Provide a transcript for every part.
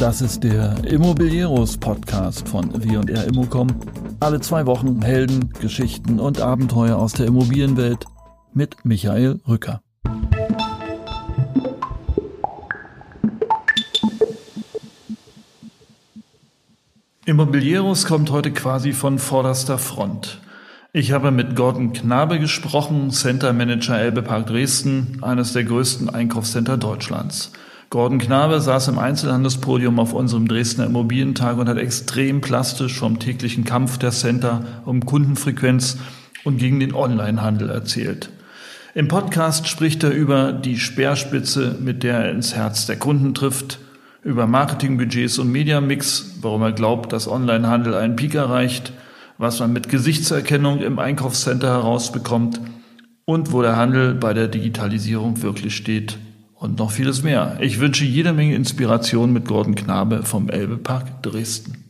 Das ist der Immobilieros Podcast von W&R Immocom. Alle zwei Wochen Helden, Geschichten und Abenteuer aus der Immobilienwelt mit Michael Rücker. Immobilieros kommt heute quasi von vorderster Front. Ich habe mit Gordon Knabe gesprochen, Center Manager Elbepark Dresden, eines der größten Einkaufscenter Deutschlands. Gordon Knabe saß im Einzelhandelspodium auf unserem Dresdner Immobilientag und hat extrem plastisch vom täglichen Kampf der Center um Kundenfrequenz und gegen den Onlinehandel erzählt. Im Podcast spricht er über die Speerspitze, mit der er ins Herz der Kunden trifft, über Marketingbudgets und Mediamix, warum er glaubt, dass Onlinehandel einen Peak erreicht, was man mit Gesichtserkennung im Einkaufscenter herausbekommt und wo der Handel bei der Digitalisierung wirklich steht und noch vieles mehr. Ich wünsche jede Menge Inspiration mit Gordon Knabe vom Elbepark Dresden.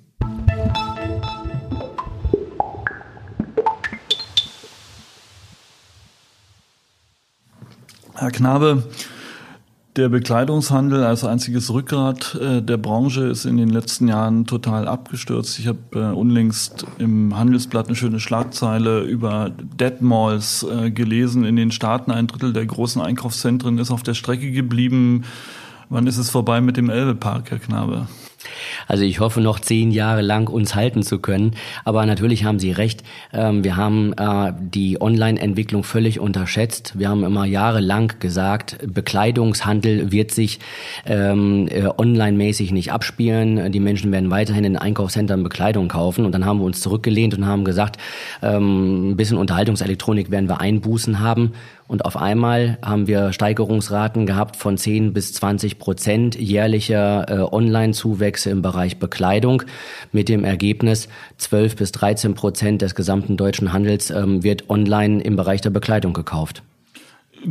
Herr Knabe, der Bekleidungshandel als einziges Rückgrat äh, der Branche ist in den letzten Jahren total abgestürzt. Ich habe äh, unlängst im Handelsblatt eine schöne Schlagzeile über Dead Malls äh, gelesen. In den Staaten ein Drittel der großen Einkaufszentren ist auf der Strecke geblieben. Wann ist es vorbei mit dem Elbepark, Herr Knabe? Also ich hoffe noch zehn Jahre lang uns halten zu können. Aber natürlich haben Sie recht. Ähm, wir haben äh, die Online-Entwicklung völlig unterschätzt. Wir haben immer jahrelang gesagt, Bekleidungshandel wird sich ähm, äh, online-mäßig nicht abspielen. Die Menschen werden weiterhin in Einkaufszentren Bekleidung kaufen. Und dann haben wir uns zurückgelehnt und haben gesagt, ähm, ein bisschen Unterhaltungselektronik werden wir Einbußen haben. Und auf einmal haben wir Steigerungsraten gehabt von 10 bis 20 Prozent jährlicher äh, Online-Zuwächse im Bereich Bekleidung mit dem Ergebnis 12 bis 13 Prozent des gesamten deutschen Handels ähm, wird online im Bereich der Bekleidung gekauft.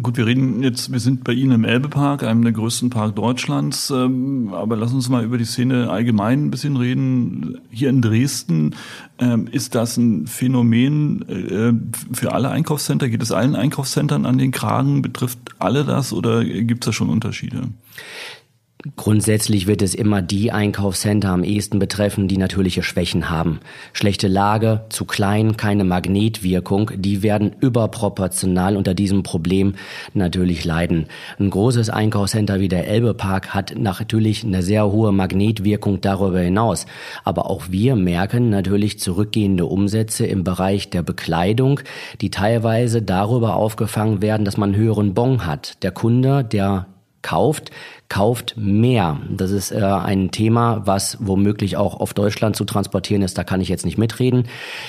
Gut, wir reden jetzt, wir sind bei Ihnen im Elbepark, einem der größten Park Deutschlands, ähm, aber lass uns mal über die Szene allgemein ein bisschen reden. Hier in Dresden ähm, ist das ein Phänomen äh, für alle Einkaufscenter? Geht es allen Einkaufscentern an den Kragen? Betrifft alle das oder gibt es da schon Unterschiede? Grundsätzlich wird es immer die Einkaufscenter am ehesten betreffen, die natürliche Schwächen haben. Schlechte Lage, zu klein, keine Magnetwirkung, die werden überproportional unter diesem Problem natürlich leiden. Ein großes Einkaufscenter wie der Elbepark hat natürlich eine sehr hohe Magnetwirkung darüber hinaus. Aber auch wir merken natürlich zurückgehende Umsätze im Bereich der Bekleidung, die teilweise darüber aufgefangen werden, dass man einen höheren Bon hat. Der Kunde, der kauft, kauft mehr. Das ist äh, ein Thema, was womöglich auch auf Deutschland zu transportieren ist. Da kann ich jetzt nicht mitreden.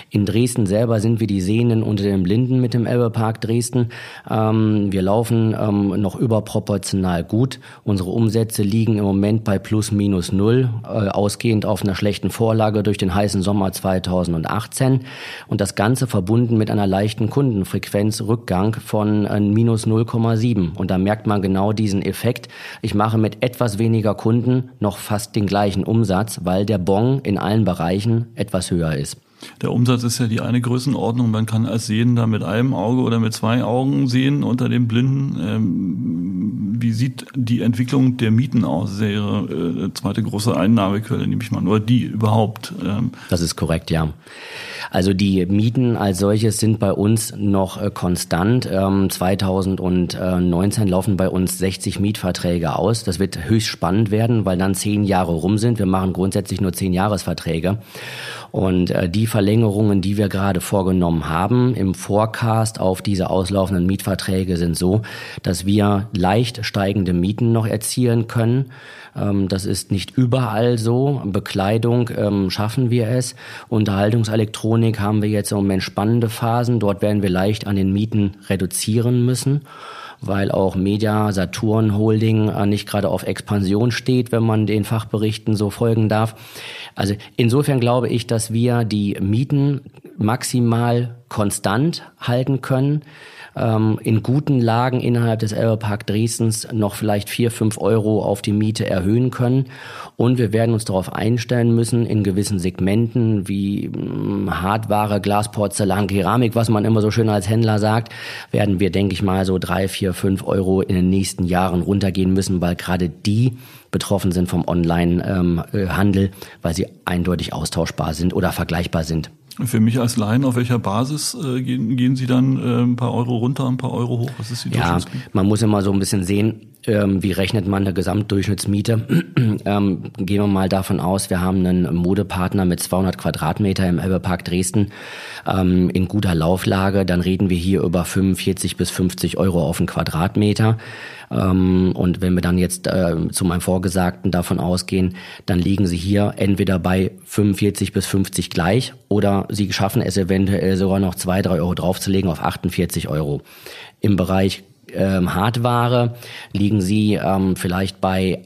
In Dresden selber sind wir die Sehenden unter den Blinden mit dem Elbepark Dresden. Ähm, wir laufen ähm, noch überproportional gut. Unsere Umsätze liegen im Moment bei plus minus null, äh, ausgehend auf einer schlechten Vorlage durch den heißen Sommer 2018. Und das Ganze verbunden mit einer leichten Kundenfrequenzrückgang von äh, minus 0,7. Und da merkt man genau diesen Effekt. Ich mache mache mit etwas weniger Kunden noch fast den gleichen Umsatz, weil der Bon in allen Bereichen etwas höher ist. Der Umsatz ist ja die eine Größenordnung. Man kann als Sehender mit einem Auge oder mit zwei Augen sehen unter dem Blinden. Ähm, wie sieht die Entwicklung der Mieten aus? Das ist ja Ihre äh, zweite große Einnahmequelle, nehme ich mal. Nur die überhaupt. Ähm. Das ist korrekt, ja. Also die Mieten als solches sind bei uns noch äh, konstant. Ähm, 2019 laufen bei uns 60 Mietverträge aus. Das wird höchst spannend werden, weil dann zehn Jahre rum sind. Wir machen grundsätzlich nur zehn Jahresverträge. Und äh, die Verlängerungen, die wir gerade vorgenommen haben im Forecast auf diese auslaufenden Mietverträge sind so, dass wir leicht steigende Mieten noch erzielen können. Ähm, das ist nicht überall so. Bekleidung ähm, schaffen wir es. Unterhaltungselektronik haben wir jetzt im Moment spannende Phasen. Dort werden wir leicht an den Mieten reduzieren müssen weil auch Media Saturn Holding äh, nicht gerade auf Expansion steht, wenn man den Fachberichten so folgen darf. Also insofern glaube ich, dass wir die Mieten maximal konstant halten können ähm, in guten Lagen innerhalb des Elbepark Dresdens noch vielleicht vier, fünf Euro auf die Miete erhöhen können. Und wir werden uns darauf einstellen müssen, in gewissen Segmenten wie mh, hm, Hardware, Glas, Porzellan, Keramik, was man immer so schön als Händler sagt, werden wir, denke ich mal, so drei, vier, fünf Euro in den nächsten Jahren runtergehen müssen, weil gerade die betroffen sind vom Online-Handel, ähm, weil sie eindeutig austauschbar sind oder vergleichbar sind. Für mich als Laien, auf welcher Basis äh, gehen, gehen Sie dann äh, ein paar Euro runter, ein paar Euro hoch? Was ist die Ja, man muss immer so ein bisschen sehen, ähm, wie rechnet man eine Gesamtdurchschnittsmiete? ähm, gehen wir mal davon aus, wir haben einen Modepartner mit 200 Quadratmeter im Elbepark Dresden ähm, in guter Lauflage, dann reden wir hier über 45 bis 50 Euro auf den Quadratmeter. Ähm, und wenn wir dann jetzt äh, zu meinem Vorgesagten davon ausgehen, dann liegen sie hier entweder bei 45 bis 50 gleich oder sie schaffen es eventuell sogar noch zwei, drei Euro draufzulegen auf 48 Euro. Im Bereich ähm, Hardware liegen sie ähm, vielleicht bei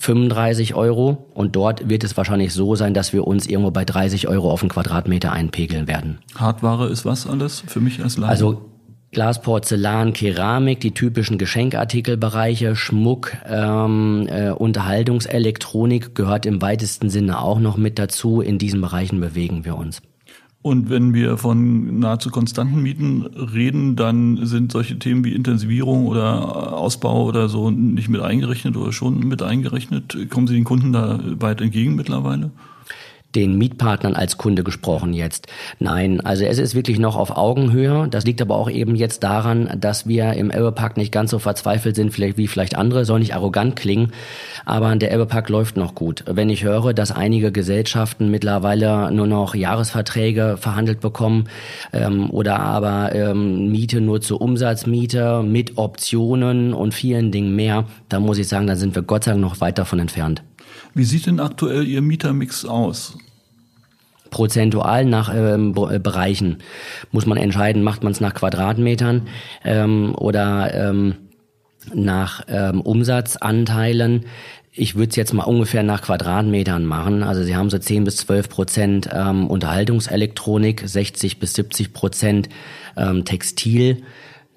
35 Euro und dort wird es wahrscheinlich so sein, dass wir uns irgendwo bei 30 Euro auf den Quadratmeter einpegeln werden. Hardware ist was alles für mich als Laien? Also Glas, Porzellan, Keramik, die typischen Geschenkartikelbereiche, Schmuck, ähm, äh, Unterhaltungselektronik gehört im weitesten Sinne auch noch mit dazu. In diesen Bereichen bewegen wir uns. Und wenn wir von nahezu konstanten Mieten reden, dann sind solche Themen wie Intensivierung oder Ausbau oder so nicht mit eingerechnet oder schon mit eingerechnet. Kommen Sie den Kunden da weit entgegen mittlerweile? Den Mietpartnern als Kunde gesprochen jetzt. Nein, also es ist wirklich noch auf Augenhöhe. Das liegt aber auch eben jetzt daran, dass wir im Elbepark nicht ganz so verzweifelt sind, vielleicht wie vielleicht andere, soll nicht arrogant klingen, aber der Elbepark läuft noch gut. Wenn ich höre, dass einige Gesellschaften mittlerweile nur noch Jahresverträge verhandelt bekommen ähm, oder aber ähm, Miete nur zur Umsatzmiete mit Optionen und vielen Dingen mehr, da muss ich sagen, da sind wir Gott sei Dank noch weit davon entfernt. Wie sieht denn aktuell Ihr Mietermix aus? Prozentual nach ähm, äh, Bereichen muss man entscheiden, macht man es nach Quadratmetern ähm, oder ähm, nach ähm, Umsatzanteilen. Ich würde es jetzt mal ungefähr nach Quadratmetern machen. Also Sie haben so 10 bis 12 Prozent ähm, Unterhaltungselektronik, 60 bis 70 Prozent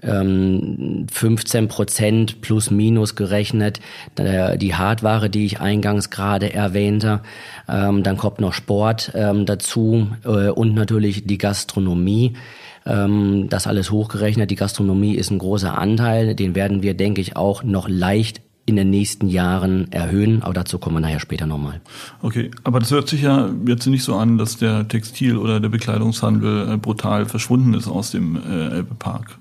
ähm, Textil, 15 ähm, Prozent plus minus gerechnet, äh, die Hardware, die ich eingangs gerade erwähnte, ähm, dann kommt noch Sport ähm, dazu äh, und natürlich die Gastronomie. Das alles hochgerechnet. Die Gastronomie ist ein großer Anteil. Den werden wir, denke ich, auch noch leicht in den nächsten Jahren erhöhen, aber dazu kommen wir nachher später nochmal. Okay, aber das hört sich ja jetzt nicht so an, dass der Textil- oder der Bekleidungshandel äh, brutal verschwunden ist aus dem Elbepark.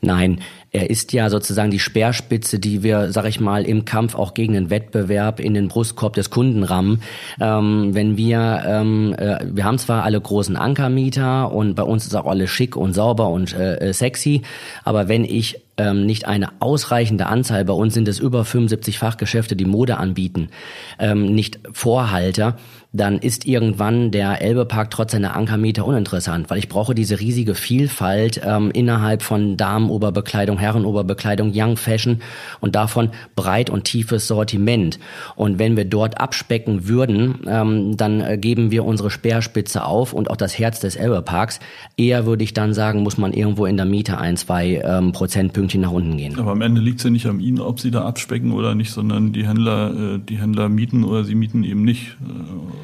Nein, er ist ja sozusagen die Speerspitze, die wir, sag ich mal, im Kampf auch gegen den Wettbewerb in den Brustkorb des Kunden rammen. Ähm, wenn wir, ähm, äh, wir haben zwar alle großen Ankermieter und bei uns ist auch alles schick und sauber und äh, sexy, aber wenn ich ähm, nicht eine ausreichende Anzahl, bei uns sind es über 75 Fachgeschäfte, die Mode anbieten, ähm, nicht Vorhalter, dann ist irgendwann der Elbepark trotz seiner Ankermeter uninteressant, weil ich brauche diese riesige Vielfalt ähm, innerhalb von Damenoberbekleidung, Herrenoberbekleidung, Young Fashion und davon breit und tiefes Sortiment. Und wenn wir dort abspecken würden, ähm, dann äh, geben wir unsere Speerspitze auf und auch das Herz des Elbeparks. Eher würde ich dann sagen, muss man irgendwo in der Miete ein, zwei ähm, Prozentpünktchen nach unten gehen. Aber am Ende liegt es ja nicht an Ihnen, ob Sie da abspecken oder nicht, sondern die Händler, äh, die Händler mieten oder sie mieten eben nicht. Äh,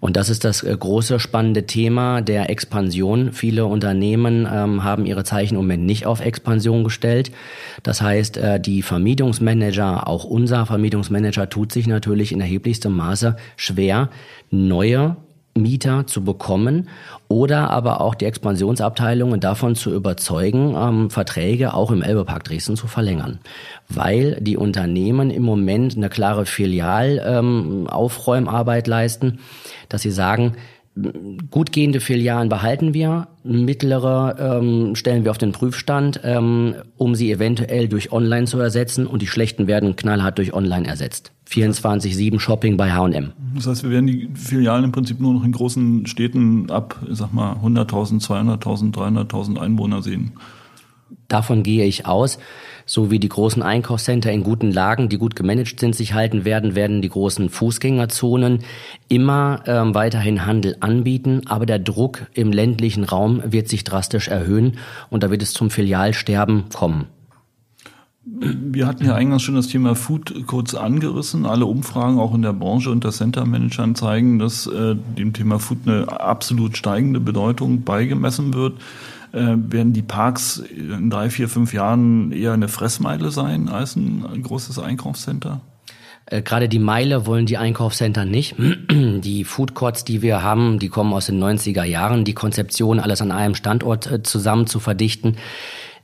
und das ist das äh, große spannende Thema der Expansion. Viele Unternehmen ähm, haben ihre Zeichen im Moment nicht auf Expansion gestellt. Das heißt, äh, die Vermietungsmanager, auch unser Vermietungsmanager, tut sich natürlich in erheblichstem Maße schwer, neue Mieter zu bekommen oder aber auch die Expansionsabteilungen davon zu überzeugen, ähm, Verträge auch im Elbepark Dresden zu verlängern. Weil die Unternehmen im Moment eine klare Filialaufräumarbeit ähm, leisten, dass sie sagen, gut gehende Filialen behalten wir, mittlere ähm, stellen wir auf den Prüfstand, ähm, um sie eventuell durch Online zu ersetzen und die schlechten werden knallhart durch Online ersetzt. 24-7 Shopping bei H&M. Das heißt, wir werden die Filialen im Prinzip nur noch in großen Städten ab, ich sag mal, 100.000, 200.000, 300.000 Einwohner sehen. Davon gehe ich aus. So wie die großen Einkaufscenter in guten Lagen, die gut gemanagt sind, sich halten werden, werden die großen Fußgängerzonen immer ähm, weiterhin Handel anbieten. Aber der Druck im ländlichen Raum wird sich drastisch erhöhen und da wird es zum Filialsterben kommen. Wir hatten ja eingangs schon das Thema Food kurz angerissen. Alle Umfragen auch in der Branche unter Center Managern zeigen, dass äh, dem Thema Food eine absolut steigende Bedeutung beigemessen wird. Äh, werden die Parks in drei, vier, fünf Jahren eher eine Fressmeile sein als ein großes Einkaufscenter? Äh, gerade die Meile wollen die Einkaufscenter nicht. Die Food Courts, die wir haben, die kommen aus den 90er Jahren. Die Konzeption, alles an einem Standort äh, zusammen zu verdichten,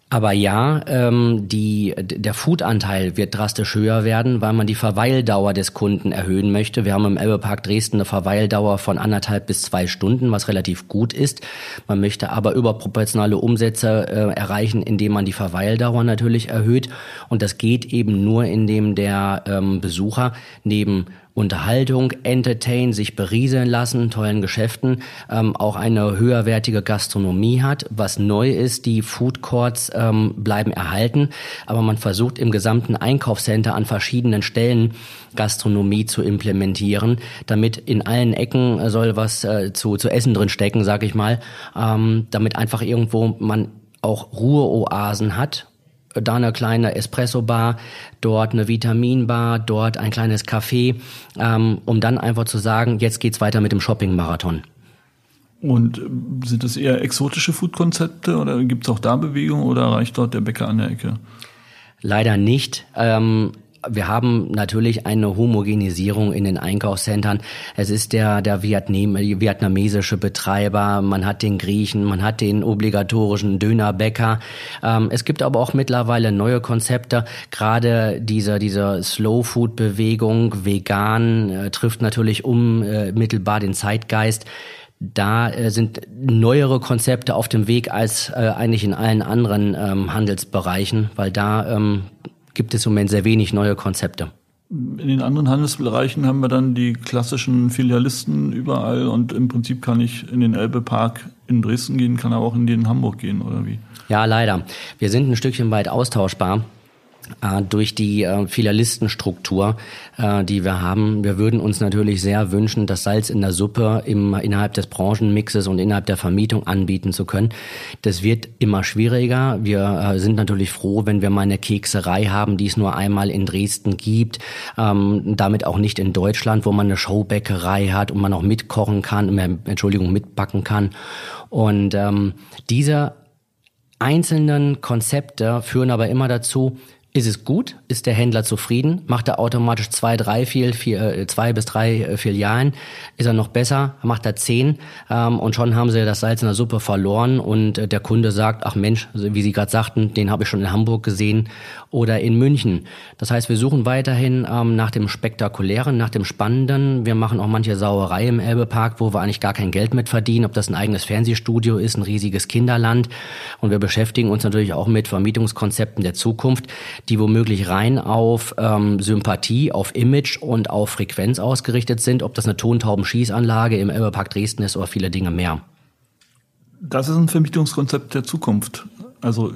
aber ja, ähm, die, der Food-Anteil wird drastisch höher werden, weil man die Verweildauer des Kunden erhöhen möchte. Wir haben im Elbepark Dresden eine Verweildauer von anderthalb bis zwei Stunden, was relativ gut ist. Man möchte aber überproportionale Umsätze äh, erreichen, indem man die Verweildauer natürlich erhöht. Und das geht eben nur, indem der ähm, Besucher neben Unterhaltung, Entertain, sich berieseln lassen, tollen Geschäften, ähm, auch eine höherwertige Gastronomie hat. Was neu ist, die Food Courts ähm, bleiben erhalten, aber man versucht im gesamten Einkaufscenter an verschiedenen Stellen Gastronomie zu implementieren, damit in allen Ecken soll was äh, zu, zu essen drin stecken, sag ich mal, ähm, damit einfach irgendwo man auch Ruheoasen hat da eine kleine Espresso-Bar, dort eine Vitamin-Bar, dort ein kleines Café, ähm, um dann einfach zu sagen, jetzt geht's weiter mit dem Shopping-Marathon. Und sind das eher exotische Food-Konzepte oder gibt es auch da Bewegung oder reicht dort der Bäcker an der Ecke? Leider nicht. Ähm, wir haben natürlich eine Homogenisierung in den Einkaufscentern. Es ist der, der Vietnam, vietnamesische Betreiber, man hat den Griechen, man hat den obligatorischen Dönerbäcker. Ähm, es gibt aber auch mittlerweile neue Konzepte. Gerade diese, diese Slow-Food-Bewegung, vegan, äh, trifft natürlich unmittelbar den Zeitgeist da äh, sind neuere Konzepte auf dem Weg als äh, eigentlich in allen anderen ähm, Handelsbereichen, weil da ähm, gibt es im Moment sehr wenig neue Konzepte. In den anderen Handelsbereichen haben wir dann die klassischen Filialisten überall und im Prinzip kann ich in den Elbe-Park in Dresden gehen, kann aber auch in den Hamburg gehen, oder wie? Ja, leider. Wir sind ein Stückchen weit austauschbar durch die äh, Filialistenstruktur, äh, die wir haben. Wir würden uns natürlich sehr wünschen, das Salz in der Suppe im, innerhalb des Branchenmixes und innerhalb der Vermietung anbieten zu können. Das wird immer schwieriger. Wir äh, sind natürlich froh, wenn wir mal eine Kekserei haben, die es nur einmal in Dresden gibt, ähm, damit auch nicht in Deutschland, wo man eine Showbäckerei hat und man auch mitkochen kann, äh, Entschuldigung, mitbacken kann. Und ähm, diese einzelnen Konzepte führen aber immer dazu, ist es gut? Ist der Händler zufrieden? Macht er automatisch zwei, drei, vier, vier äh, zwei bis drei äh, Filialen? Ist er noch besser? Macht er zehn? Ähm, und schon haben sie das Salz in der Suppe verloren und äh, der Kunde sagt, ach Mensch, wie Sie gerade sagten, den habe ich schon in Hamburg gesehen oder in München. Das heißt, wir suchen weiterhin ähm, nach dem Spektakulären, nach dem Spannenden. Wir machen auch manche Sauerei im Elbepark, wo wir eigentlich gar kein Geld mit verdienen, ob das ein eigenes Fernsehstudio ist, ein riesiges Kinderland. Und wir beschäftigen uns natürlich auch mit Vermietungskonzepten der Zukunft, die womöglich rein auf ähm, Sympathie, auf Image und auf Frequenz ausgerichtet sind, ob das eine Tontaubenschießanlage im Elbepark Dresden ist oder viele Dinge mehr. Das ist ein Vermietungskonzept der Zukunft. Also äh,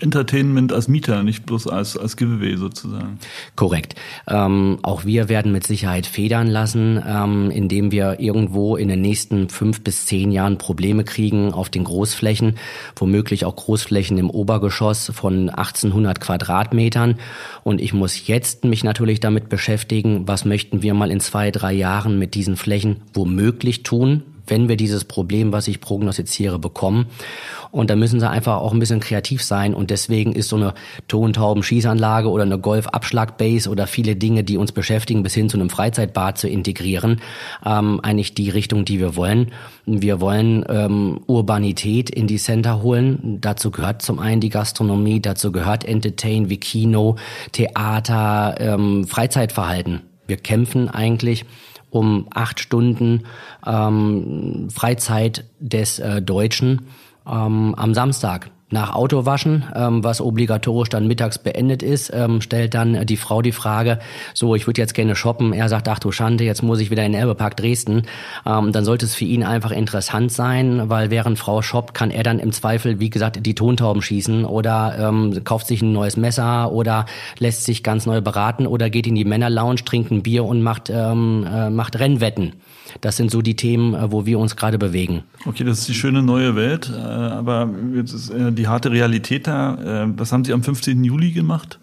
Entertainment als Mieter, nicht bloß als, als Giveaway sozusagen. Korrekt. Ähm, auch wir werden mit Sicherheit federn lassen, ähm, indem wir irgendwo in den nächsten fünf bis zehn Jahren Probleme kriegen auf den Großflächen, womöglich auch Großflächen im Obergeschoss von 1800 Quadratmetern. Und ich muss jetzt mich natürlich damit beschäftigen, was möchten wir mal in zwei, drei Jahren mit diesen Flächen womöglich tun, wenn wir dieses Problem, was ich prognostiziere, bekommen. Und da müssen sie einfach auch ein bisschen kreativ sein. Und deswegen ist so eine Tontauben-Schießanlage oder eine Golf-Abschlag-Base oder viele Dinge, die uns beschäftigen, bis hin zu einem Freizeitbad zu integrieren, ähm, eigentlich die Richtung, die wir wollen. Wir wollen ähm, Urbanität in die Center holen. Dazu gehört zum einen die Gastronomie, dazu gehört Entertain wie Kino, Theater, ähm, Freizeitverhalten. Wir kämpfen eigentlich um acht Stunden ähm, Freizeit des äh, Deutschen ähm, am Samstag. Nach Autowaschen, ähm, was obligatorisch dann mittags beendet ist, ähm, stellt dann die Frau die Frage, so, ich würde jetzt gerne shoppen. Er sagt, ach du Schande, jetzt muss ich wieder in den Elbepark Dresden. Ähm, dann sollte es für ihn einfach interessant sein, weil während Frau shoppt, kann er dann im Zweifel, wie gesagt, die Tontauben schießen oder ähm, kauft sich ein neues Messer oder lässt sich ganz neu beraten oder geht in die Männerlounge, trinkt ein Bier und macht, ähm, äh, macht Rennwetten. Das sind so die Themen, äh, wo wir uns gerade bewegen. Okay, das ist die schöne neue Welt, äh, aber jetzt ist äh, die harte Realität da. Was haben Sie am 15. Juli gemacht?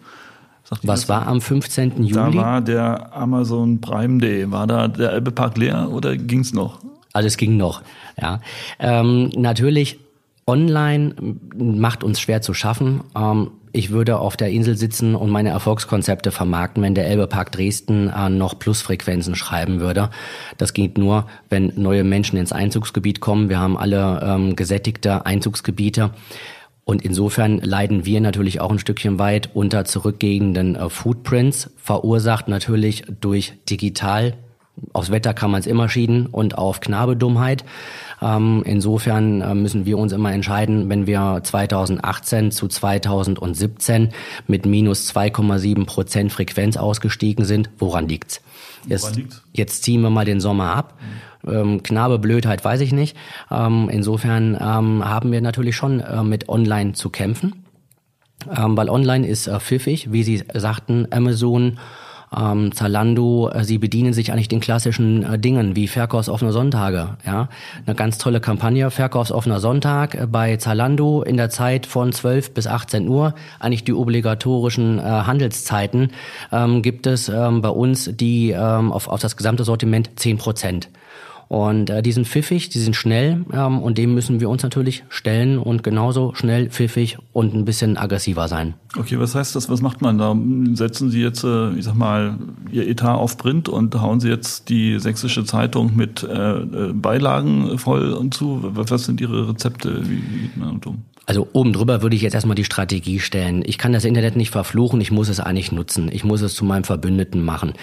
Was war am 15. Juli? Da war der Amazon Prime Day. War da der Elbepark leer oder ging's noch? Also es ging noch, ja. Ähm, natürlich online macht uns schwer zu schaffen. Ähm, ich würde auf der Insel sitzen und meine Erfolgskonzepte vermarkten, wenn der Elbepark Dresden äh, noch Plusfrequenzen schreiben würde. Das geht nur, wenn neue Menschen ins Einzugsgebiet kommen. Wir haben alle ähm, gesättigte Einzugsgebiete. Und insofern leiden wir natürlich auch ein Stückchen weit unter zurückgehenden äh, Footprints, verursacht natürlich durch digital Aufs Wetter kann man es immer schieden und auf Knabedummheit. Ähm, insofern äh, müssen wir uns immer entscheiden, wenn wir 2018 zu 2017 mit minus 2,7 Prozent Frequenz ausgestiegen sind, woran liegt's? Jetzt, woran liegt's? jetzt ziehen wir mal den Sommer ab. Mhm. Ähm, Knabe Blödheit weiß ich nicht. Ähm, insofern ähm, haben wir natürlich schon äh, mit Online zu kämpfen. Ähm, weil Online ist äh, pfiffig, wie Sie sagten, Amazon, ähm, Zalando, äh, sie bedienen sich eigentlich den klassischen äh, Dingen wie verkaufsoffene Sonntage. Ja, eine ganz tolle Kampagne, verkaufsoffener Sonntag äh, bei Zalando in der Zeit von 12 bis 18 Uhr, eigentlich die obligatorischen äh, Handelszeiten, ähm, gibt es ähm, bei uns die ähm, auf, auf das gesamte Sortiment 10 Prozent. Und äh, die sind pfiffig, die sind schnell ähm, und dem müssen wir uns natürlich stellen und genauso schnell, pfiffig und ein bisschen aggressiver sein. Okay, was heißt das? Was macht man da? Setzen Sie jetzt, äh, ich sag mal, Ihr Etat auf Print und hauen Sie jetzt die sächsische Zeitung mit äh, äh Beilagen voll und zu? Was sind Ihre Rezepte? Wie, wie geht man um? Also oben drüber würde ich jetzt erstmal die Strategie stellen. Ich kann das Internet nicht verfluchen, ich muss es eigentlich nutzen. Ich muss es zu meinem Verbündeten machen.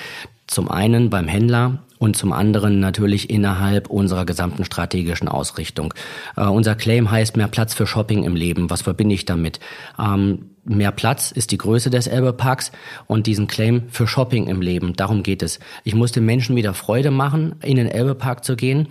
Zum einen beim Händler und zum anderen natürlich innerhalb unserer gesamten strategischen Ausrichtung. Äh, unser Claim heißt mehr Platz für Shopping im Leben. Was verbinde ich damit? Ähm, mehr Platz ist die Größe des Elbe-Parks und diesen Claim für Shopping im Leben. Darum geht es. Ich muss den Menschen wieder Freude machen, in den Elbe-Park zu gehen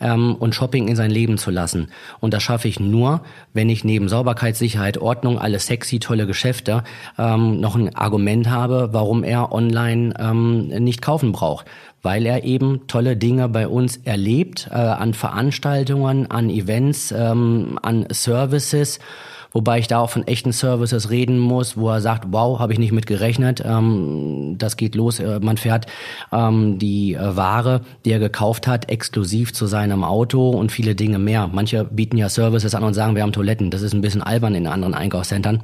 ähm, und Shopping in sein Leben zu lassen. Und das schaffe ich nur, wenn ich neben Sauberkeit, Sicherheit, Ordnung, alle sexy, tolle Geschäfte ähm, noch ein Argument habe, warum er online ähm, nicht kaufen braucht weil er eben tolle Dinge bei uns erlebt, äh, an Veranstaltungen, an Events, ähm, an Services wobei ich da auch von echten Services reden muss, wo er sagt, wow, habe ich nicht mit gerechnet, ähm, das geht los, äh, man fährt ähm, die äh, Ware, die er gekauft hat, exklusiv zu seinem Auto und viele Dinge mehr. Manche bieten ja Services an und sagen, wir haben Toiletten, das ist ein bisschen albern in anderen Einkaufszentren.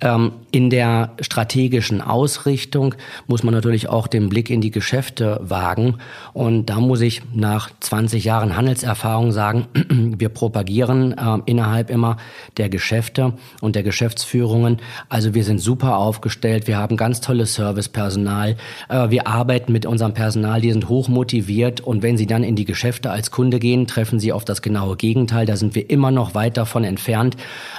Ähm, in der strategischen Ausrichtung muss man natürlich auch den Blick in die Geschäfte wagen. Und da muss ich nach 20 Jahren Handelserfahrung sagen, wir propagieren äh, innerhalb immer der Geschäfte und der Geschäftsführungen. Also wir sind super aufgestellt. Wir haben ganz tolles Servicepersonal. Äh, wir arbeiten mit unserem Personal. Die sind hoch motiviert. Und wenn sie dann in die Geschäfte als Kunde gehen, treffen sie auf das genaue Gegenteil. Da sind wir immer noch weit davon entfernt.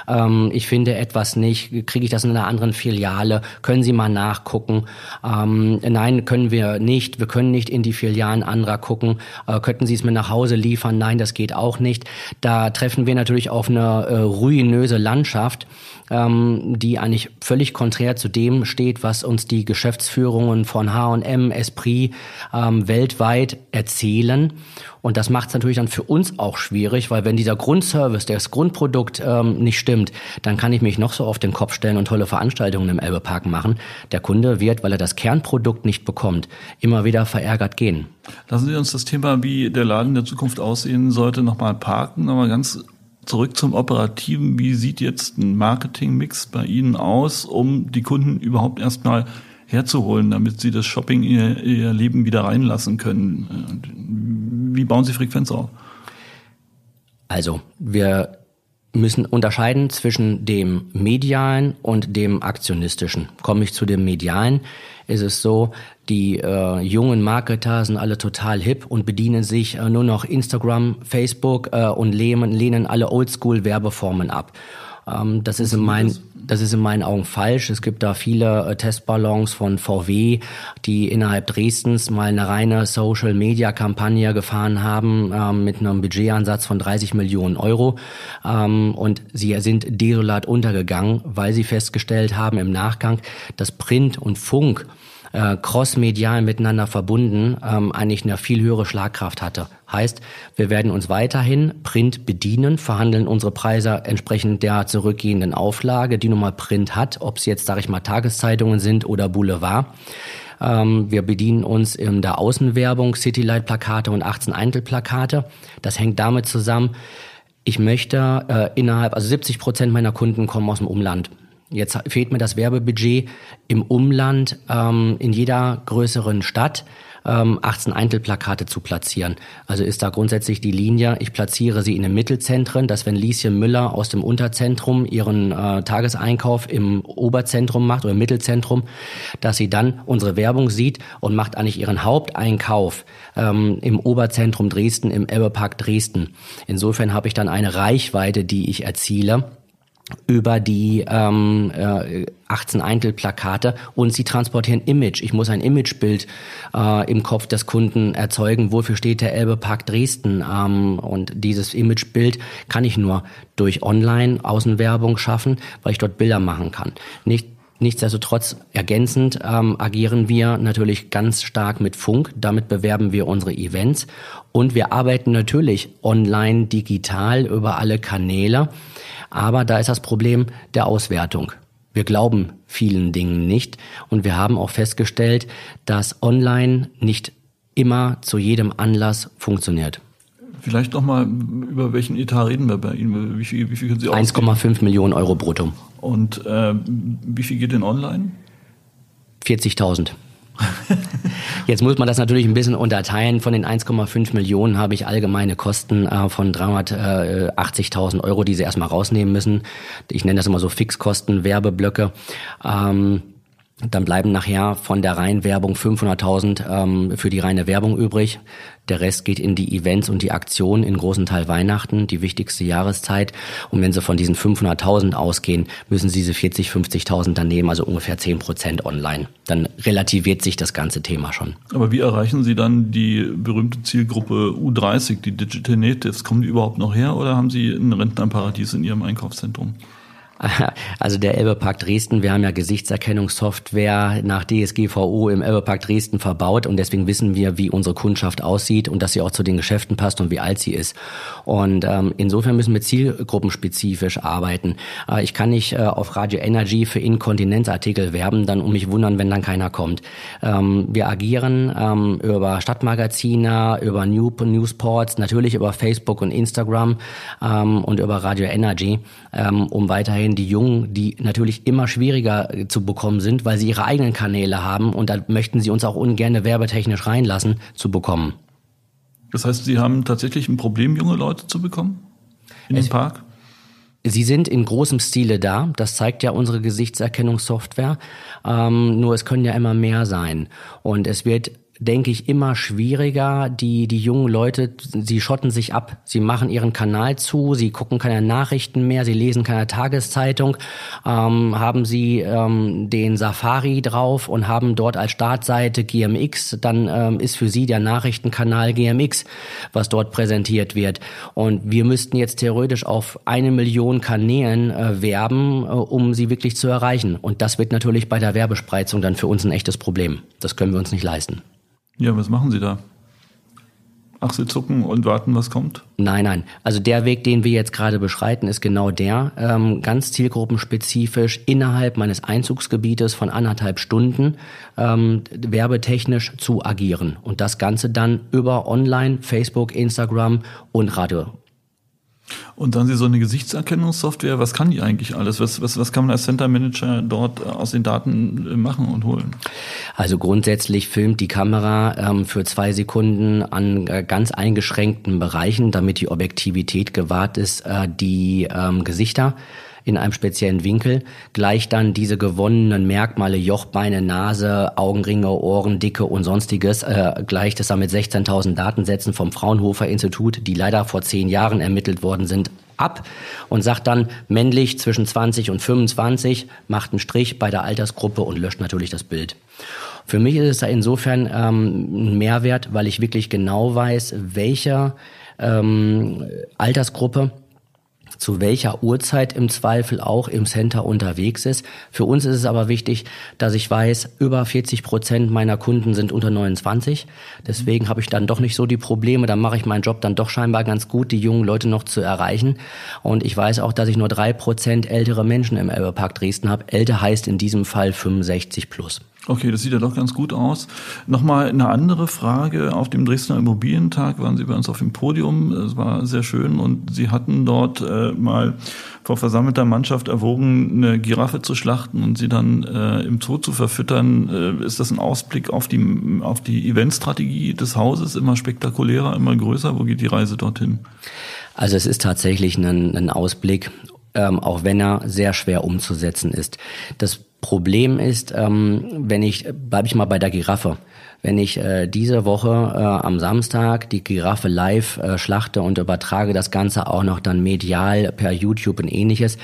Ähm, ich finde etwas nicht, kriege ich das in einer anderen Filiale? Können Sie mal nachgucken? Ähm, nein, können wir nicht. Wir können nicht in die Filialen anderer gucken. Äh, könnten Sie es mir nach Hause liefern? Nein, das geht auch nicht. Da treffen wir natürlich auf eine äh, ruinöse Landschaft ähm, die eigentlich völlig konträr zu dem steht, was uns die Geschäftsführungen von H&M, Esprit ähm, weltweit erzählen. Und das macht es natürlich dann für uns auch schwierig, weil wenn dieser Grundservice, das Grundprodukt ähm, nicht stimmt, dann kann ich mich noch so auf den Kopf stellen und tolle Veranstaltungen im Elbepark machen. Der Kunde wird, weil er das Kernprodukt nicht bekommt, immer wieder verärgert gehen. Lassen Sie uns das Thema, wie der Laden der Zukunft aussehen sollte, nochmal parken, nochmal ganz zurück zum Operativen. Wie sieht jetzt ein Marketingmix bei Ihnen aus, um die Kunden überhaupt erstmal herzuholen, damit sie das Shopping in ihr, ihr Leben wieder reinlassen können? Wie bauen Sie Frequenz auf? Also, wir müssen unterscheiden zwischen dem medialen und dem aktionistischen. Komme ich zu dem medialen, ist es so, die äh, jungen Marketer sind alle total hip und bedienen sich äh, nur noch Instagram, Facebook äh, und lehnen, lehnen alle Oldschool-Werbeformen ab. Ähm, das ist in meinen das ist in meinen Augen falsch. Es gibt da viele äh, Testballons von VW, die innerhalb Dresdens mal eine reine Social-Media-Kampagne gefahren haben äh, mit einem Budgetansatz von 30 Millionen Euro. Ähm, und sie sind desolat untergegangen, weil sie festgestellt haben im Nachgang, dass Print und Funk äh, crossmedial miteinander verbunden ähm, eigentlich eine viel höhere Schlagkraft hatte. Heißt, wir werden uns weiterhin Print bedienen, verhandeln unsere Preise entsprechend der zurückgehenden Auflage, die nun mal Print hat, ob es jetzt, sage ich mal, Tageszeitungen sind oder Boulevard. Ähm, wir bedienen uns in der Außenwerbung Citylight-Plakate und 18 Eintelplakate. Das hängt damit zusammen, ich möchte äh, innerhalb, also 70 Prozent meiner Kunden kommen aus dem Umland. Jetzt fehlt mir das Werbebudget im Umland ähm, in jeder größeren Stadt. 18 ähm, Einzelplakate zu platzieren. Also ist da grundsätzlich die Linie, ich platziere sie in den Mittelzentren, dass wenn Lieschen Müller aus dem Unterzentrum ihren äh, Tageseinkauf im Oberzentrum macht oder im Mittelzentrum, dass sie dann unsere Werbung sieht und macht eigentlich ihren Haupteinkauf ähm, im Oberzentrum Dresden, im Elbepark Dresden. Insofern habe ich dann eine Reichweite, die ich erziele über die ähm, äh, 18 Eintelplakate und sie transportieren Image. Ich muss ein Imagebild äh, im Kopf des Kunden erzeugen. Wofür steht der Elbepark Dresden? Ähm, und dieses Imagebild kann ich nur durch Online-Außenwerbung schaffen, weil ich dort Bilder machen kann. Nicht Nichtsdestotrotz ergänzend ähm, agieren wir natürlich ganz stark mit Funk. Damit bewerben wir unsere Events und wir arbeiten natürlich online, digital über alle Kanäle. Aber da ist das Problem der Auswertung. Wir glauben vielen Dingen nicht und wir haben auch festgestellt, dass online nicht immer zu jedem Anlass funktioniert. Vielleicht noch mal über welchen Etat reden wir bei Ihnen? Wie viel, wie viel können Sie 1,5 Millionen Euro brutto. Und äh, wie viel geht denn online? 40.000. Jetzt muss man das natürlich ein bisschen unterteilen. Von den 1,5 Millionen habe ich allgemeine Kosten äh, von 380.000 Euro, die Sie erstmal rausnehmen müssen. Ich nenne das immer so Fixkosten, Werbeblöcke. Ähm, dann bleiben nachher von der reinen Werbung 500.000 ähm, für die reine Werbung übrig. Der Rest geht in die Events und die Aktionen, in großen Teil Weihnachten, die wichtigste Jahreszeit. Und wenn Sie von diesen 500.000 ausgehen, müssen Sie diese 40, 50.000 dann nehmen, also ungefähr 10 Prozent online. Dann relativiert sich das ganze Thema schon. Aber wie erreichen Sie dann die berühmte Zielgruppe U30, die Digital Natives? Kommen die überhaupt noch her oder haben Sie ein Rentnerparadies in Ihrem Einkaufszentrum? Also der Elbepark Dresden, wir haben ja Gesichtserkennungssoftware nach DSGVO im Elbepark Dresden verbaut und deswegen wissen wir, wie unsere Kundschaft aussieht und dass sie auch zu den Geschäften passt und wie alt sie ist. Und ähm, insofern müssen wir zielgruppenspezifisch arbeiten. Äh, ich kann nicht äh, auf Radio Energy für Inkontinenzartikel werben, dann um mich wundern, wenn dann keiner kommt. Ähm, wir agieren ähm, über Stadtmagazine, über New Newsports, natürlich über Facebook und Instagram ähm, und über Radio Energy, ähm, um weiterhin weiterhin die Jungen, die natürlich immer schwieriger äh, zu bekommen sind, weil sie ihre eigenen Kanäle haben und da möchten sie uns auch ungern werbetechnisch reinlassen, zu bekommen. Das heißt, Sie haben tatsächlich ein Problem, junge Leute zu bekommen in den Park? Sie sind in großem Stile da. Das zeigt ja unsere Gesichtserkennungssoftware. Ähm, nur es können ja immer mehr sein. Und es wird denke ich, immer schwieriger. Die, die jungen Leute, sie schotten sich ab. Sie machen ihren Kanal zu, sie gucken keine Nachrichten mehr, sie lesen keine Tageszeitung, ähm, haben sie ähm, den Safari drauf und haben dort als Startseite GMX, dann ähm, ist für sie der Nachrichtenkanal GMX, was dort präsentiert wird. Und wir müssten jetzt theoretisch auf eine Million Kanälen äh, werben, äh, um sie wirklich zu erreichen. Und das wird natürlich bei der Werbespreizung dann für uns ein echtes Problem. Das können wir uns nicht leisten. Ja, was machen Sie da? Achsel zucken und warten, was kommt? Nein, nein. Also der Weg, den wir jetzt gerade beschreiten, ist genau der, ähm, ganz zielgruppenspezifisch innerhalb meines Einzugsgebietes von anderthalb Stunden ähm, werbetechnisch zu agieren. Und das Ganze dann über Online, Facebook, Instagram und Radio und dann Sie so eine Gesichtserkennungssoftware, was kann die eigentlich alles? Was, was, was kann man als Center Manager dort äh, aus den Daten äh, machen und holen? Also grundsätzlich filmt die Kamera ähm, für zwei Sekunden an äh, ganz eingeschränkten Bereichen, damit die Objektivität gewahrt ist, äh, die ähm, Gesichter in einem speziellen Winkel, gleich dann diese gewonnenen Merkmale, Jochbeine, Nase, Augenringe, Ohren, Dicke und sonstiges, äh, gleich das dann mit 16.000 Datensätzen vom Fraunhofer Institut, die leider vor zehn Jahren ermittelt worden sind, ab und sagt dann männlich zwischen 20 und 25, macht einen Strich bei der Altersgruppe und löscht natürlich das Bild. Für mich ist es da insofern ähm, ein Mehrwert, weil ich wirklich genau weiß, welcher ähm, Altersgruppe zu welcher Uhrzeit im Zweifel auch im Center unterwegs ist. Für uns ist es aber wichtig, dass ich weiß, über 40 Prozent meiner Kunden sind unter 29. Deswegen habe ich dann doch nicht so die Probleme. Dann mache ich meinen Job dann doch scheinbar ganz gut, die jungen Leute noch zu erreichen. Und ich weiß auch, dass ich nur drei Prozent ältere Menschen im Elbepark Dresden habe. Älter heißt in diesem Fall 65 plus. Okay, das sieht ja doch ganz gut aus. Nochmal eine andere Frage. Auf dem Dresdner Immobilientag waren Sie bei uns auf dem Podium. Es war sehr schön und Sie hatten dort äh, mal vor versammelter Mannschaft erwogen, eine Giraffe zu schlachten und sie dann äh, im Zoo zu verfüttern. Äh, ist das ein Ausblick auf die, auf die Eventstrategie des Hauses? Immer spektakulärer, immer größer? Wo geht die Reise dorthin? Also es ist tatsächlich ein, ein Ausblick ähm, auch wenn er sehr schwer umzusetzen ist. Das Problem ist, ähm, wenn ich, bleibe ich mal bei der Giraffe, wenn ich äh, diese Woche äh, am Samstag die Giraffe live äh, schlachte und übertrage das Ganze auch noch dann medial per YouTube und ähnliches,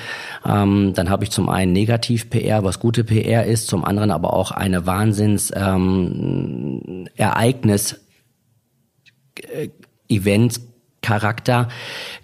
ähm, dann habe ich zum einen Negativ-PR, was gute PR ist, zum anderen aber auch eine Wahnsinns-Ereignis, ähm, Event, Charakter,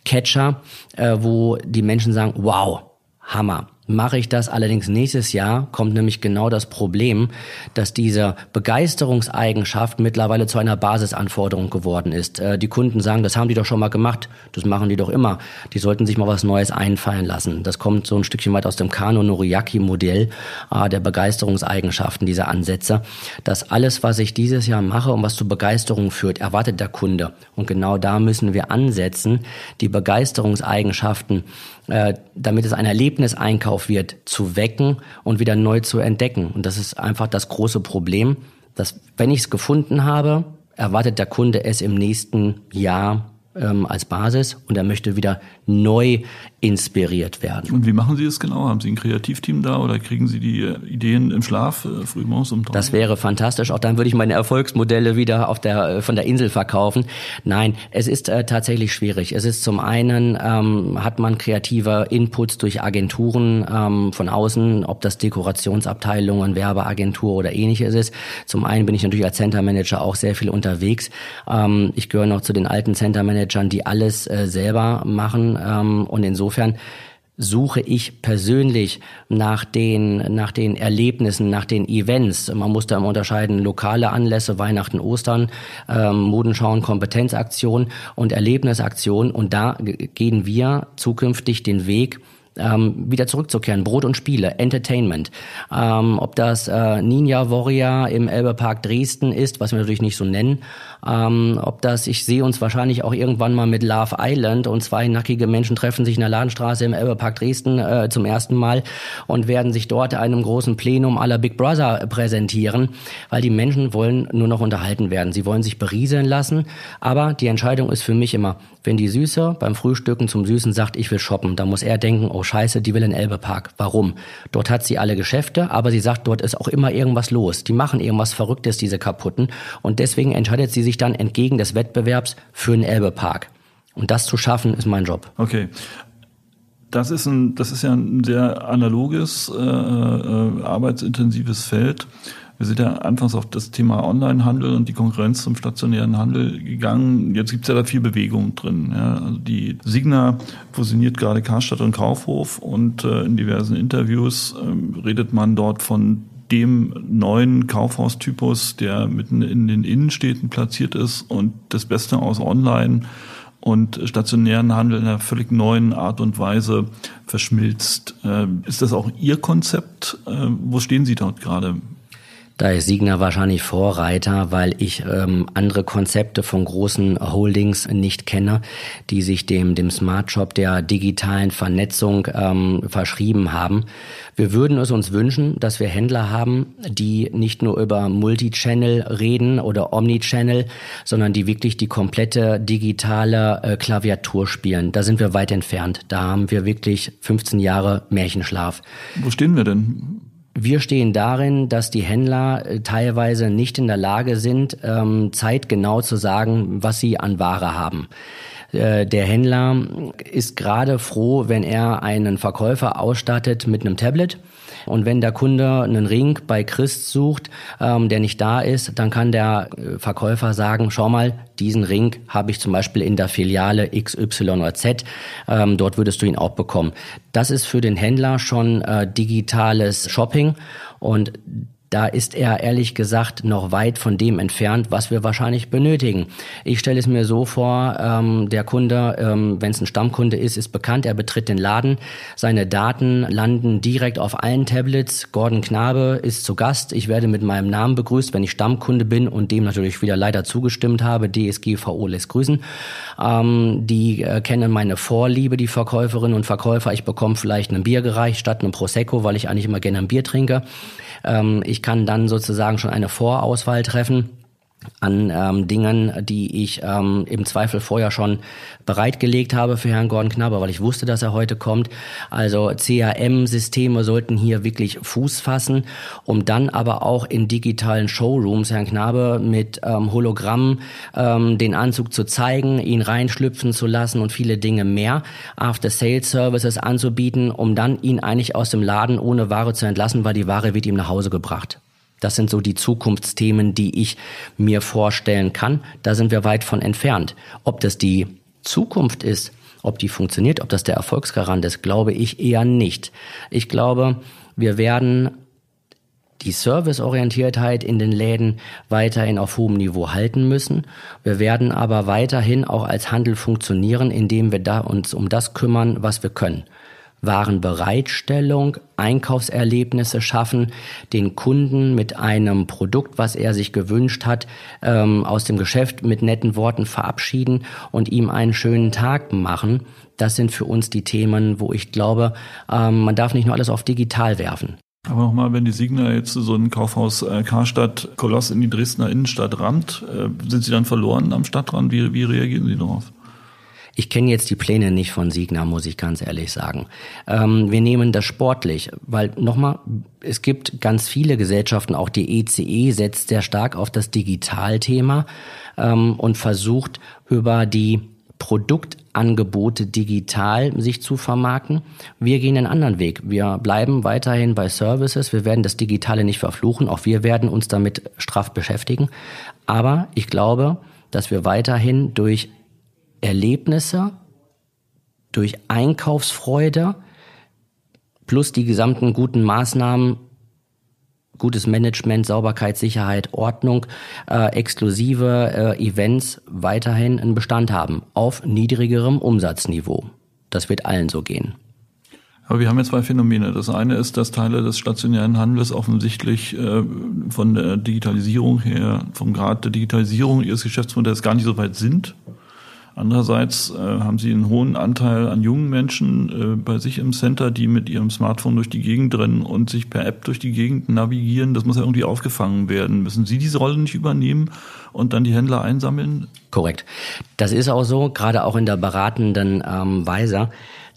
Catcher, äh, wo die Menschen sagen, wow, Hammer. Mache ich das allerdings nächstes Jahr, kommt nämlich genau das Problem, dass diese Begeisterungseigenschaft mittlerweile zu einer Basisanforderung geworden ist. Äh, die Kunden sagen, das haben die doch schon mal gemacht, das machen die doch immer. Die sollten sich mal was Neues einfallen lassen. Das kommt so ein Stückchen weit aus dem Kano Noriaki Modell äh, der Begeisterungseigenschaften dieser Ansätze. Dass alles, was ich dieses Jahr mache und was zu Begeisterung führt, erwartet der Kunde. Und genau da müssen wir ansetzen, die Begeisterungseigenschaften äh, damit es ein Erlebniseinkauf wird, zu wecken und wieder neu zu entdecken. Und das ist einfach das große Problem, dass wenn ich es gefunden habe, erwartet der Kunde es im nächsten Jahr ähm, als Basis und er möchte wieder neu inspiriert werden. Und wie machen Sie das genau? Haben Sie ein Kreativteam da oder kriegen Sie die äh, Ideen im Schlaf äh, frühmorgens um drei? Das wäre fantastisch. Auch dann würde ich meine Erfolgsmodelle wieder auf der, äh, von der Insel verkaufen. Nein, es ist äh, tatsächlich schwierig. Es ist zum einen, ähm, hat man kreative Inputs durch Agenturen ähm, von außen, ob das Dekorationsabteilungen, Werbeagentur oder ähnliches ist. Zum einen bin ich natürlich als Center Manager auch sehr viel unterwegs. Ähm, ich gehöre noch zu den alten Center Managern, die alles äh, selber machen ähm, und insofern suche ich persönlich nach den, nach den Erlebnissen, nach den Events. Man muss da immer unterscheiden, lokale Anlässe, Weihnachten, Ostern, ähm, Modenschauen, Kompetenzaktion und Erlebnisaktion. Und da gehen wir zukünftig den Weg, ähm, wieder zurückzukehren. Brot und Spiele, Entertainment. Ähm, ob das äh, Ninja Warrior im Elbepark Dresden ist, was wir natürlich nicht so nennen, ähm, ob das, ich sehe uns wahrscheinlich auch irgendwann mal mit Love Island und zwei nackige Menschen treffen sich in der Ladenstraße im Elbepark Dresden äh, zum ersten Mal und werden sich dort einem großen Plenum aller Big Brother präsentieren, weil die Menschen wollen nur noch unterhalten werden. Sie wollen sich berieseln lassen, aber die Entscheidung ist für mich immer, wenn die Süße beim Frühstücken zum Süßen sagt, ich will shoppen, dann muss er denken, oh scheiße, die will in Elbepark. Warum? Dort hat sie alle Geschäfte, aber sie sagt, dort ist auch immer irgendwas los. Die machen irgendwas Verrücktes, diese kaputten. Und deswegen entscheidet sie sich dann entgegen des Wettbewerbs für einen Elbepark. Und das zu schaffen, ist mein Job. Okay. Das ist ein, das ist ja ein sehr analoges, äh, äh, arbeitsintensives Feld. Wir sind ja anfangs auf das Thema Onlinehandel und die Konkurrenz zum stationären Handel gegangen. Jetzt gibt es ja da viel Bewegung drin. Ja. Also die Signa fusioniert gerade Karstadt und Kaufhof und äh, in diversen Interviews äh, redet man dort von dem neuen Kaufhaustypus, der mitten in den Innenstädten platziert ist und das Beste aus Online und stationären Handel in einer völlig neuen Art und Weise verschmilzt. Äh, ist das auch Ihr Konzept? Äh, wo stehen Sie dort gerade? Da ist Signa wahrscheinlich Vorreiter, weil ich ähm, andere Konzepte von großen Holdings nicht kenne, die sich dem, dem Smart Shop der digitalen Vernetzung ähm, verschrieben haben. Wir würden es uns wünschen, dass wir Händler haben, die nicht nur über Multichannel reden oder Omnichannel, sondern die wirklich die komplette digitale äh, Klaviatur spielen. Da sind wir weit entfernt. Da haben wir wirklich 15 Jahre Märchenschlaf. Wo stehen wir denn? Wir stehen darin, dass die Händler äh, teilweise nicht in der Lage sind, ähm, zeitgenau zu sagen, was sie an Ware haben. Äh, der Händler ist gerade froh, wenn er einen Verkäufer ausstattet mit einem Tablet und wenn der Kunde einen Ring bei Christ sucht, ähm, der nicht da ist, dann kann der äh, Verkäufer sagen, schau mal, diesen Ring habe ich zum Beispiel in der Filiale XYZ, ähm, dort würdest du ihn auch bekommen. Das ist für den Händler schon äh, digitales Shopping und da ist er ehrlich gesagt noch weit von dem entfernt, was wir wahrscheinlich benötigen. Ich stelle es mir so vor, ähm, der Kunde, ähm, wenn es ein Stammkunde ist, ist bekannt, er betritt den Laden, seine Daten landen direkt auf allen Tablets. Gordon Knabe ist zu Gast, ich werde mit meinem Namen begrüßt, wenn ich Stammkunde bin und dem natürlich wieder leider zugestimmt habe. DSGVO lässt grüßen. Ähm, die äh, kennen meine Vorliebe, die Verkäuferinnen und Verkäufer. Ich bekomme vielleicht ein Bier gereicht statt einem Prosecco, weil ich eigentlich immer gerne ein Bier trinke. Ähm, ich kann dann sozusagen schon eine Vorauswahl treffen an ähm, Dingen, die ich ähm, im Zweifel vorher schon bereitgelegt habe für Herrn Gordon Knabber, weil ich wusste, dass er heute kommt. Also CRM-Systeme sollten hier wirklich Fuß fassen, um dann aber auch in digitalen Showrooms Herrn Knabe mit ähm, Hologramm ähm, den Anzug zu zeigen, ihn reinschlüpfen zu lassen und viele Dinge mehr, After-Sales-Services anzubieten, um dann ihn eigentlich aus dem Laden ohne Ware zu entlassen, weil die Ware wird ihm nach Hause gebracht. Das sind so die Zukunftsthemen, die ich mir vorstellen kann. Da sind wir weit von entfernt. Ob das die Zukunft ist, ob die funktioniert, ob das der Erfolgsgarant ist, glaube ich eher nicht. Ich glaube, wir werden die Serviceorientiertheit in den Läden weiterhin auf hohem Niveau halten müssen. Wir werden aber weiterhin auch als Handel funktionieren, indem wir da uns um das kümmern, was wir können. Warenbereitstellung, Einkaufserlebnisse schaffen, den Kunden mit einem Produkt, was er sich gewünscht hat, ähm, aus dem Geschäft mit netten Worten verabschieden und ihm einen schönen Tag machen. Das sind für uns die Themen, wo ich glaube, ähm, man darf nicht nur alles auf digital werfen. Aber nochmal, wenn die Signa jetzt so ein Kaufhaus äh, Karstadt Koloss in die Dresdner Innenstadt rammt, äh, sind sie dann verloren am Stadtrand? Wie, wie reagieren Sie darauf? Ich kenne jetzt die Pläne nicht von Signa, muss ich ganz ehrlich sagen. Ähm, wir nehmen das sportlich, weil nochmal, es gibt ganz viele Gesellschaften, auch die ECE e setzt sehr stark auf das Digitalthema ähm, und versucht über die Produktangebote digital sich zu vermarkten. Wir gehen einen anderen Weg. Wir bleiben weiterhin bei Services. Wir werden das Digitale nicht verfluchen. Auch wir werden uns damit straff beschäftigen. Aber ich glaube, dass wir weiterhin durch Erlebnisse, durch Einkaufsfreude plus die gesamten guten Maßnahmen, gutes Management, Sauberkeit, Sicherheit, Ordnung, äh, exklusive äh, Events weiterhin einen Bestand haben auf niedrigerem Umsatzniveau. Das wird allen so gehen. Aber wir haben ja zwei Phänomene. Das eine ist, dass Teile des stationären Handels offensichtlich äh, von der Digitalisierung her, vom Grad der Digitalisierung ihres Geschäftsmodells gar nicht so weit sind. Andererseits äh, haben sie einen hohen Anteil an jungen Menschen äh, bei sich im Center, die mit ihrem Smartphone durch die Gegend rennen und sich per App durch die Gegend navigieren. Das muss ja irgendwie aufgefangen werden. Müssen Sie diese Rolle nicht übernehmen und dann die Händler einsammeln? Korrekt. Das ist auch so, gerade auch in der beratenden ähm, Weise.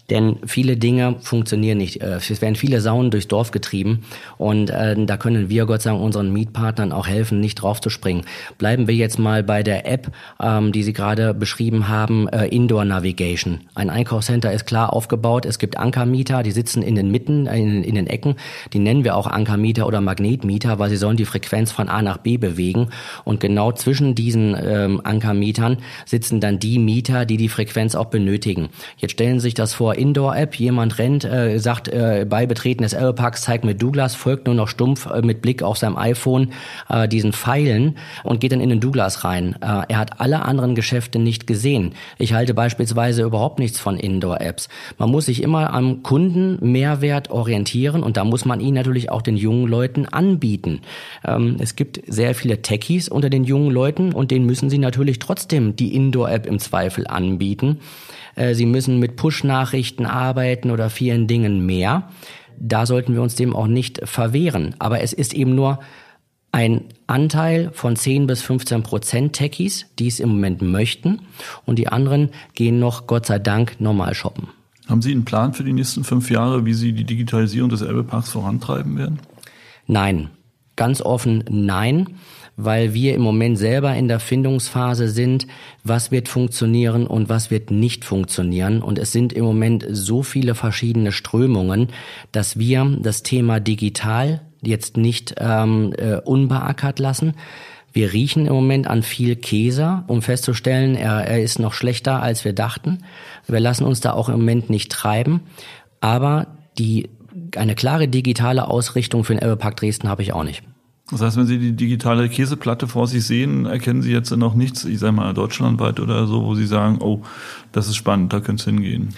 Denn viele Dinge funktionieren nicht. Äh, es werden viele Saunen durchs Dorf getrieben und äh, da können wir, Gott sei Dank, unseren Mietpartnern auch helfen, nicht draufzuspringen. Bleiben wir jetzt mal bei der App, ähm, die Sie gerade beschrieben haben, äh, Indoor Navigation. Ein Einkaufscenter ist klar aufgebaut. Es gibt Ankermieter, die sitzen in den Mitten, äh, in, in den Ecken. Die nennen wir auch Ankermieter oder Magnetmieter, weil sie sollen die Frequenz von A nach B bewegen. Und genau zwischen diesen ähm, Ankermietern sitzen dann die Mieter, die die Frequenz auch benötigen. Jetzt stellen Sie sich das vor, Outdoor-Indoor-App. Jemand rennt, äh, sagt äh, bei Betreten des Elbeparks, zeigt mir Douglas, folgt nur noch stumpf äh, mit Blick auf seinem iPhone äh, diesen Pfeilen und geht dann in den Douglas rein. Äh, er hat alle anderen Geschäfte nicht gesehen. Ich halte beispielsweise überhaupt nichts von Indoor-Apps. Man muss sich immer am Kundenmehrwert orientieren und da muss man ihn natürlich auch den jungen Leuten anbieten. Ähm, es gibt sehr viele Techies unter den jungen Leuten und denen müssen sie natürlich trotzdem die Indoor-App im Zweifel anbieten. Äh, sie müssen mit Push-Nachrichten arbeiten oder vielen Dingen mehr. Da sollten wir uns dem auch nicht verwehren. Aber es ist eben nur ein Anteil von 10 bis 15 Prozent Techies, die es im Moment möchten. Und die anderen gehen noch, Gott sei Dank, normal shoppen. Haben Sie einen Plan für die nächsten fünf Jahre, wie Sie die Digitalisierung des Elbeparks vorantreiben werden? Nein. Ganz offen nein weil wir im Moment selber in der Findungsphase sind, was wird funktionieren und was wird nicht funktionieren. Und es sind im Moment so viele verschiedene Strömungen, dass wir das Thema digital jetzt nicht ähm, äh, unbeackert lassen. Wir riechen im Moment an viel Käse, um festzustellen, er, er ist noch schlechter, als wir dachten. Wir lassen uns da auch im Moment nicht treiben. Aber die, eine klare digitale Ausrichtung für den Elbepark Dresden habe ich auch nicht. Das heißt, wenn Sie die digitale Käseplatte vor sich sehen, erkennen Sie jetzt noch nichts, ich sage mal deutschlandweit oder so, wo Sie sagen, oh, das ist spannend, da könnte es hingehen.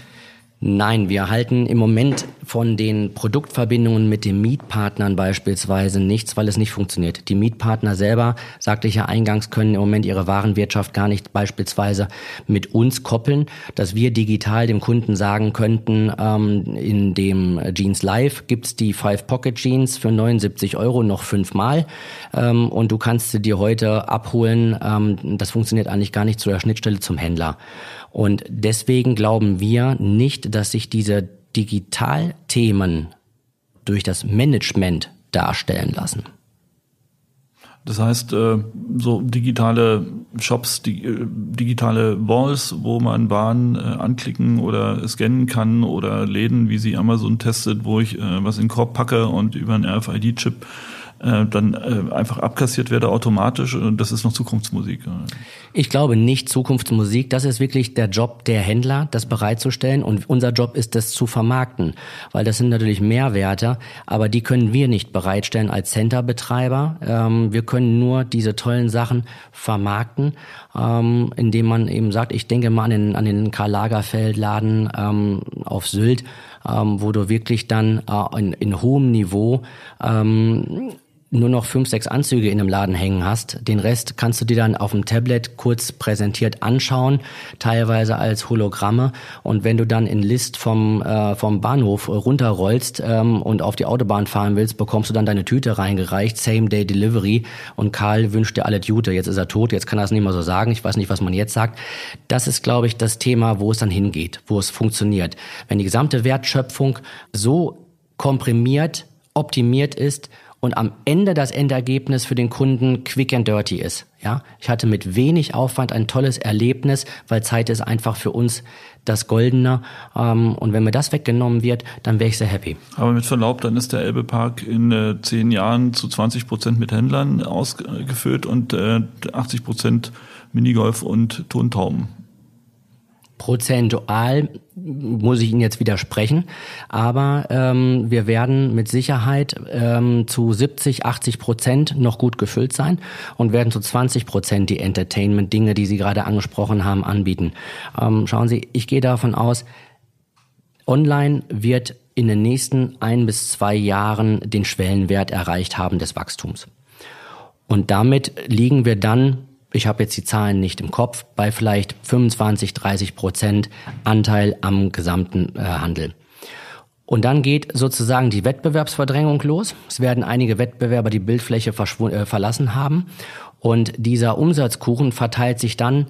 Nein, wir halten im Moment von den Produktverbindungen mit den Mietpartnern beispielsweise nichts, weil es nicht funktioniert. Die Mietpartner selber, sagte ich ja eingangs, können im Moment ihre Warenwirtschaft gar nicht beispielsweise mit uns koppeln, dass wir digital dem Kunden sagen könnten, ähm, in dem Jeans Live gibt's die Five Pocket Jeans für 79 Euro noch fünfmal ähm, und du kannst sie dir heute abholen. Ähm, das funktioniert eigentlich gar nicht zu der Schnittstelle zum Händler. Und deswegen glauben wir nicht, dass sich diese Digitalthemen durch das Management darstellen lassen. Das heißt, äh, so digitale Shops, äh, digitale Walls, wo man Waren äh, anklicken oder scannen kann oder Läden, wie sie Amazon testet, wo ich was in den Korb packe und über einen RFID-Chip äh, dann äh, einfach abkassiert werde automatisch und das ist noch Zukunftsmusik. Ich glaube nicht Zukunftsmusik. Das ist wirklich der Job der Händler, das bereitzustellen und unser Job ist das zu vermarkten, weil das sind natürlich Mehrwerte, aber die können wir nicht bereitstellen als Centerbetreiber. Ähm, wir können nur diese tollen Sachen vermarkten, ähm, indem man eben sagt, ich denke mal an den, an den Karl Lagerfeld Laden ähm, auf Sylt, wo du wirklich dann äh, in, in hohem Niveau nur noch fünf, sechs Anzüge in einem Laden hängen hast. Den Rest kannst du dir dann auf dem Tablet kurz präsentiert anschauen, teilweise als Hologramme. Und wenn du dann in List vom, äh, vom Bahnhof runterrollst ähm, und auf die Autobahn fahren willst, bekommst du dann deine Tüte reingereicht, Same-Day Delivery. Und Karl wünscht dir alle Tüte. Jetzt ist er tot, jetzt kann er es nicht mehr so sagen. Ich weiß nicht, was man jetzt sagt. Das ist, glaube ich, das Thema, wo es dann hingeht, wo es funktioniert. Wenn die gesamte Wertschöpfung so komprimiert, optimiert ist und am Ende das Endergebnis für den Kunden quick and dirty ist. Ja, ich hatte mit wenig Aufwand ein tolles Erlebnis, weil Zeit ist einfach für uns das Goldene. Ähm, und wenn mir das weggenommen wird, dann wäre ich sehr happy. Aber mit Verlaub, dann ist der Elbepark in äh, zehn Jahren zu 20 Prozent mit Händlern ausgefüllt und äh, 80 Prozent Minigolf und Tontauben. Prozentual muss ich Ihnen jetzt widersprechen, aber ähm, wir werden mit Sicherheit ähm, zu 70, 80 Prozent noch gut gefüllt sein und werden zu 20 Prozent die Entertainment-Dinge, die Sie gerade angesprochen haben, anbieten. Ähm, schauen Sie, ich gehe davon aus, online wird in den nächsten ein bis zwei Jahren den Schwellenwert erreicht haben des Wachstums. Und damit liegen wir dann ich habe jetzt die Zahlen nicht im Kopf, bei vielleicht 25, 30 Prozent Anteil am gesamten äh, Handel. Und dann geht sozusagen die Wettbewerbsverdrängung los. Es werden einige Wettbewerber die Bildfläche äh, verlassen haben. Und dieser Umsatzkuchen verteilt sich dann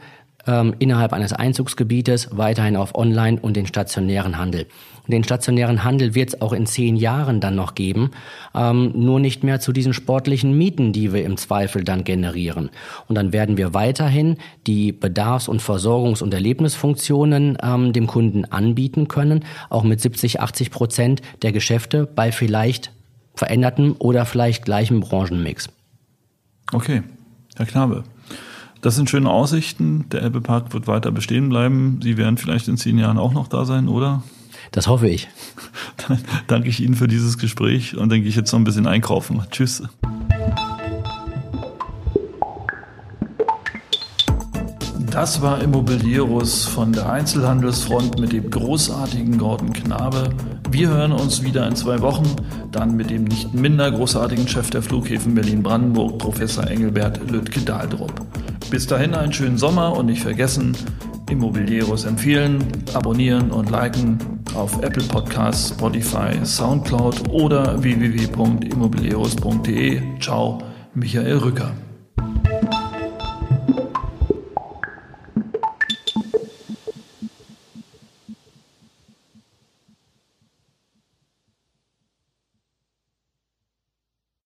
ähm, innerhalb eines Einzugsgebietes weiterhin auf Online und den stationären Handel. Den stationären Handel wird es auch in zehn Jahren dann noch geben, ähm, nur nicht mehr zu diesen sportlichen Mieten, die wir im Zweifel dann generieren. Und dann werden wir weiterhin die Bedarfs- und Versorgungs- und Erlebnisfunktionen ähm, dem Kunden anbieten können, auch mit 70, 80 Prozent der Geschäfte bei vielleicht verändertem oder vielleicht gleichem Branchenmix. Okay, Herr Knabe. Das sind schöne Aussichten. Der Elbepark wird weiter bestehen bleiben. Sie werden vielleicht in zehn Jahren auch noch da sein, oder? Das hoffe ich. Dann danke ich Ihnen für dieses Gespräch und denke ich jetzt noch ein bisschen einkaufen. Tschüss. Das war Immobilieros von der Einzelhandelsfront mit dem großartigen Gordon Knabe. Wir hören uns wieder in zwei Wochen, dann mit dem nicht minder großartigen Chef der Flughäfen Berlin-Brandenburg, Professor Engelbert Lüttke-Dahldrup. Bis dahin einen schönen Sommer und nicht vergessen, Immobilieros empfehlen, abonnieren und liken auf Apple Podcasts, Spotify, Soundcloud oder www.immobilieros.de. Ciao, Michael Rücker.